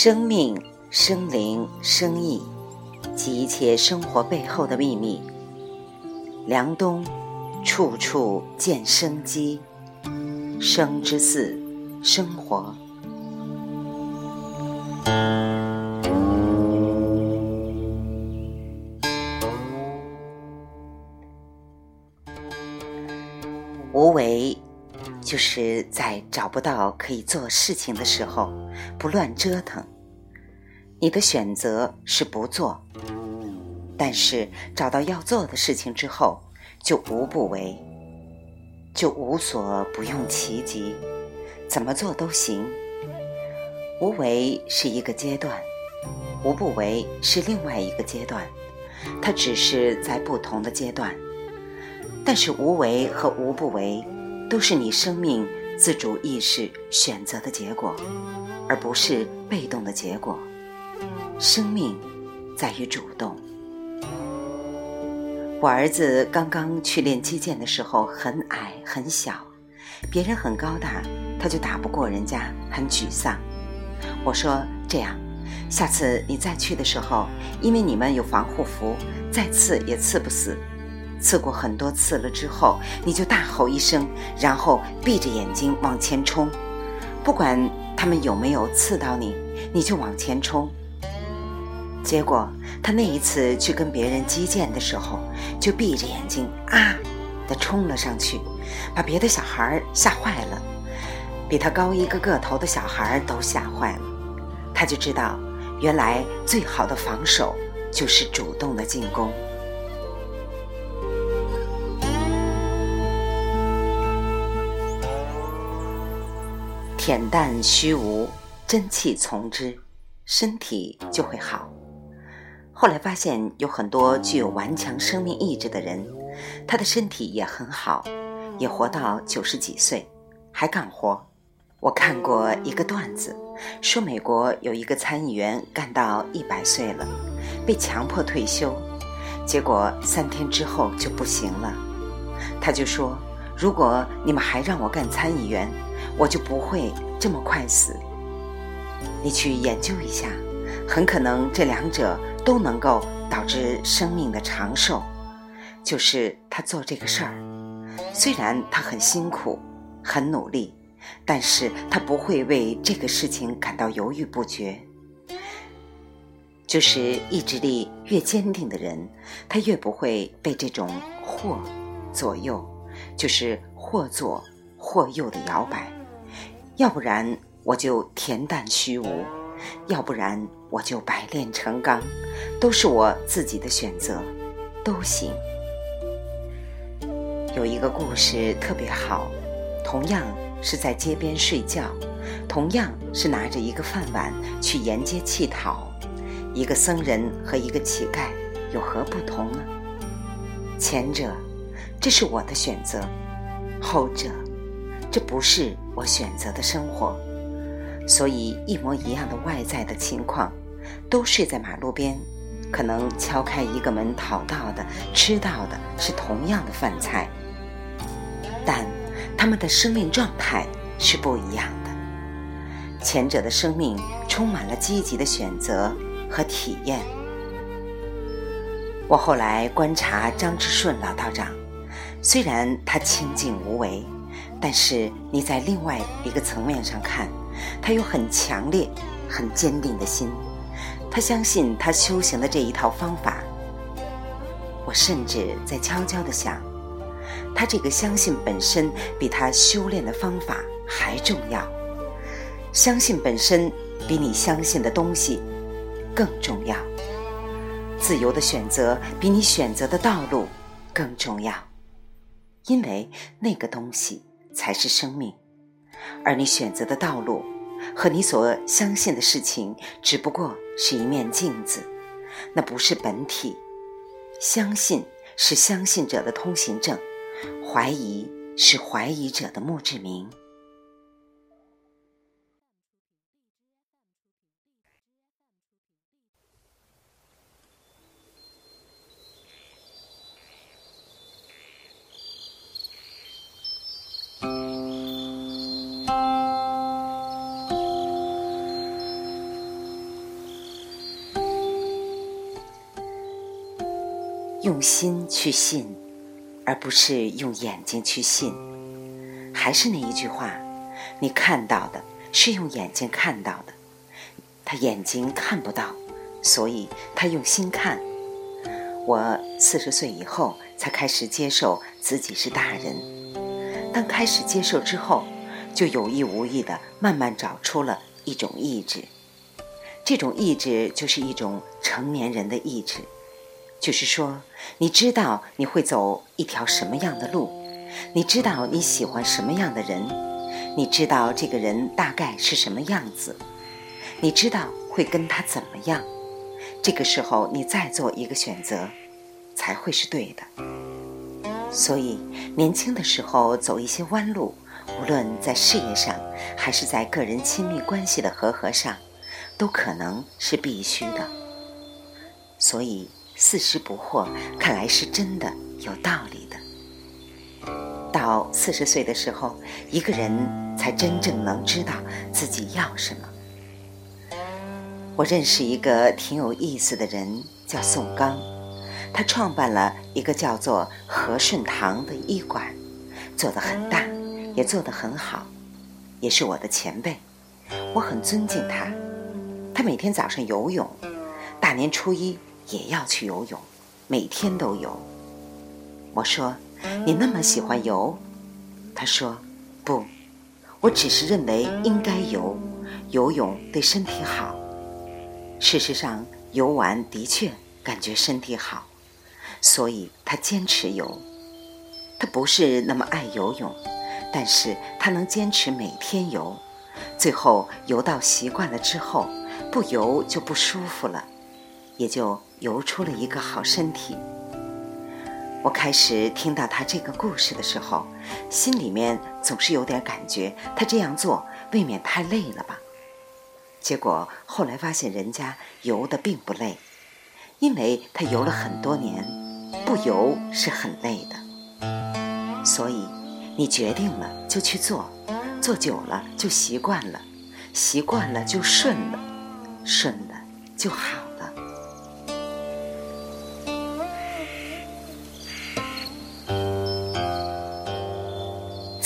生命、生灵、生意及一切生活背后的秘密。梁冬，处处见生机。生之四，生活。就是在找不到可以做事情的时候，不乱折腾。你的选择是不做，但是找到要做的事情之后，就无不为，就无所不用其极，怎么做都行。无为是一个阶段，无不为是另外一个阶段，它只是在不同的阶段。但是无为和无不为，都是你生命自主意识选择的结果，而不是被动的结果。生命在于主动。我儿子刚刚去练击剑的时候很矮很小，别人很高大，他就打不过人家，很沮丧。我说这样，下次你再去的时候，因为你们有防护服，再刺也刺不死。刺过很多次了之后，你就大吼一声，然后闭着眼睛往前冲，不管他们有没有刺到你，你就往前冲。结果他那一次去跟别人击剑的时候，就闭着眼睛啊的冲了上去，把别的小孩吓坏了，比他高一个个头的小孩都吓坏了。他就知道，原来最好的防守就是主动的进攻。恬淡虚无，真气从之，身体就会好。后来发现有很多具有顽强生命意志的人，他的身体也很好，也活到九十几岁，还干活。我看过一个段子，说美国有一个参议员干到一百岁了，被强迫退休，结果三天之后就不行了。他就说：“如果你们还让我干参议员，我就不会这么快死。你去研究一下，很可能这两者都能够导致生命的长寿。就是他做这个事儿，虽然他很辛苦、很努力，但是他不会为这个事情感到犹豫不决。就是意志力越坚定的人，他越不会被这种或左右，就是或左或右的摇摆。要不然我就恬淡虚无，要不然我就百炼成钢，都是我自己的选择，都行。有一个故事特别好，同样是在街边睡觉，同样是拿着一个饭碗去沿街乞讨，一个僧人和一个乞丐有何不同呢？前者，这是我的选择；后者。这不是我选择的生活，所以一模一样的外在的情况，都睡在马路边，可能敲开一个门讨到的、吃到的是同样的饭菜，但他们的生命状态是不一样的。前者的生命充满了积极的选择和体验。我后来观察张之顺老道长，虽然他清净无为。但是你在另外一个层面上看，他有很强烈、很坚定的心，他相信他修行的这一套方法。我甚至在悄悄地想，他这个相信本身比他修炼的方法还重要，相信本身比你相信的东西更重要，自由的选择比你选择的道路更重要，因为那个东西。才是生命，而你选择的道路和你所相信的事情，只不过是一面镜子，那不是本体。相信是相信者的通行证，怀疑是怀疑者的墓志铭。用心去信，而不是用眼睛去信。还是那一句话，你看到的是用眼睛看到的，他眼睛看不到，所以他用心看。我四十岁以后才开始接受自己是大人，当开始接受之后，就有意无意的慢慢找出了一种意志。这种意志就是一种成年人的意志，就是说，你知道你会走一条什么样的路，你知道你喜欢什么样的人，你知道这个人大概是什么样子，你知道会跟他怎么样。这个时候，你再做一个选择，才会是对的。所以，年轻的时候走一些弯路，无论在事业上，还是在个人亲密关系的和合上。都可能是必须的，所以四十不惑看来是真的有道理的。到四十岁的时候，一个人才真正能知道自己要什么。我认识一个挺有意思的人，叫宋刚，他创办了一个叫做和顺堂的医馆，做得很大，也做得很好，也是我的前辈，我很尊敬他。他每天早上游泳，大年初一也要去游泳，每天都游。我说：“你那么喜欢游？”他说：“不，我只是认为应该游，游泳对身体好。事实上，游完的确感觉身体好，所以他坚持游。他不是那么爱游泳，但是他能坚持每天游，最后游到习惯了之后。”不游就不舒服了，也就游出了一个好身体。我开始听到他这个故事的时候，心里面总是有点感觉，他这样做未免太累了吧？结果后来发现人家游的并不累，因为他游了很多年，不游是很累的。所以你决定了就去做，做久了就习惯了，习惯了就顺了。顺了就好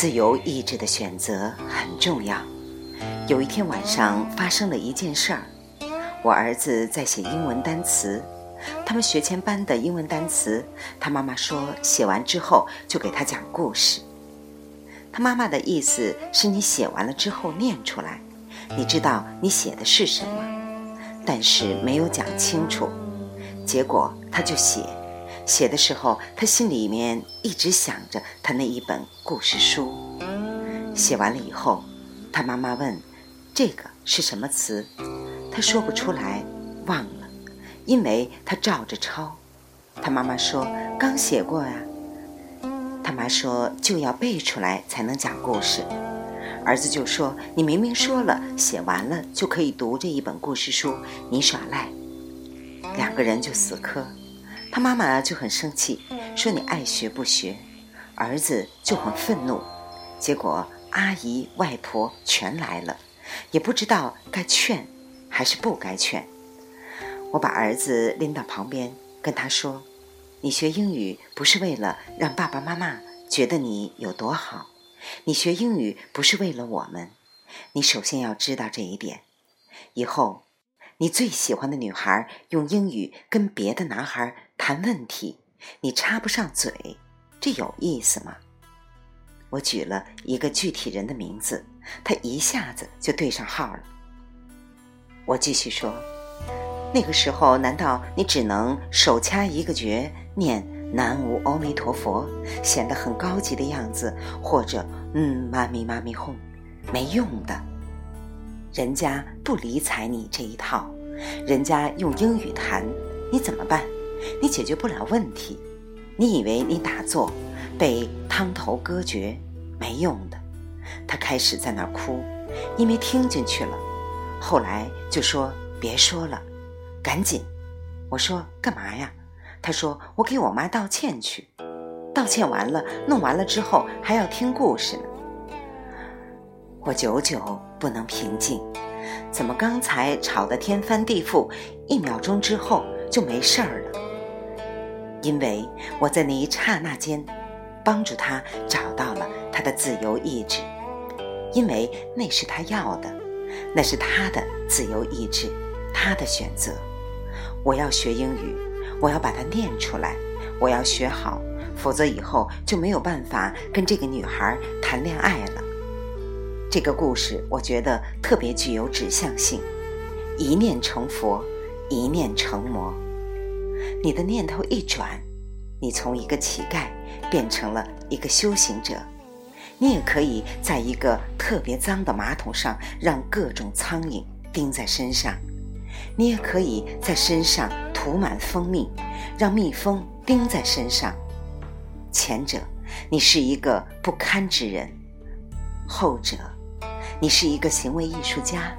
自由意志的选择很重要。有一天晚上发生了一件事儿，我儿子在写英文单词，他们学前班的英文单词，他妈妈说写完之后就给他讲故事。他妈妈的意思是你写完了之后念出来，你知道你写的是什么。但是没有讲清楚，结果他就写，写的时候他心里面一直想着他那一本故事书。写完了以后，他妈妈问：“这个是什么词？”他说不出来，忘了，因为他照着抄。他妈妈说：“刚写过呀。”他妈说：“就要背出来才能讲故事。”儿子就说：“你明明说了，写完了就可以读这一本故事书，你耍赖。”两个人就死磕，他妈妈就很生气，说：“你爱学不学。”儿子就很愤怒，结果阿姨、外婆全来了，也不知道该劝还是不该劝。我把儿子拎到旁边，跟他说：“你学英语不是为了让爸爸妈妈觉得你有多好。”你学英语不是为了我们，你首先要知道这一点。以后，你最喜欢的女孩用英语跟别的男孩谈问题，你插不上嘴，这有意思吗？我举了一个具体人的名字，他一下子就对上号了。我继续说，那个时候难道你只能手掐一个诀念？南无阿弥陀佛，显得很高级的样子，或者嗯，妈咪妈咪哄，没用的，人家不理睬你这一套，人家用英语谈，你怎么办？你解决不了问题，你以为你打坐被汤头割绝，没用的。他开始在那儿哭，因为听进去了，后来就说别说了，赶紧。我说干嘛呀？他说：“我给我妈道歉去，道歉完了，弄完了之后还要听故事呢。”我久久不能平静，怎么刚才吵得天翻地覆，一秒钟之后就没事儿了？因为我在那一刹那间，帮助他找到了他的自由意志，因为那是他要的，那是他的自由意志，他的选择。我要学英语，我要把它念出来，我要学好，否则以后就没有办法跟这个女孩谈恋爱了。这个故事我觉得特别具有指向性，一念成佛，一念成魔。你的念头一转，你从一个乞丐变成了一个修行者。你也可以在一个特别脏的马桶上让各种苍蝇叮在身上，你也可以在身上涂满蜂蜜，让蜜蜂叮在身上。前者，你是一个不堪之人；后者，你是一个行为艺术家，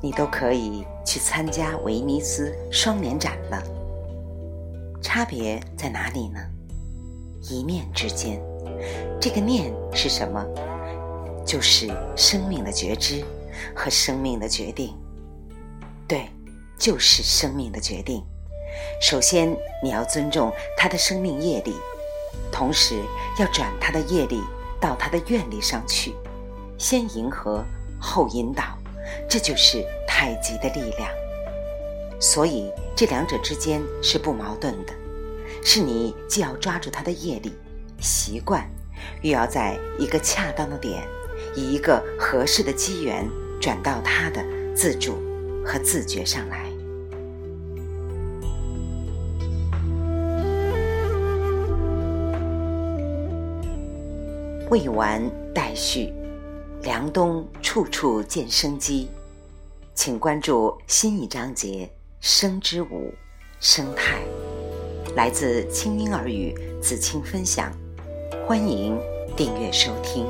你都可以去参加威尼斯双年展了。差别在哪里呢？一念之间，这个念是什么？就是生命的觉知和生命的决定。对，就是生命的决定。首先，你要尊重他的生命业力，同时要转他的业力到他的愿力上去。先迎合，后引导，这就是太极的力量。所以，这两者之间是不矛盾的，是你既要抓住他的业力、习惯，又要在一个恰当的点，以一个合适的机缘转到他的自主和自觉上来。未完待续，梁冬处处见生机，请关注新一章节。生之舞，生态，来自清音耳语子清分享，欢迎订阅收听。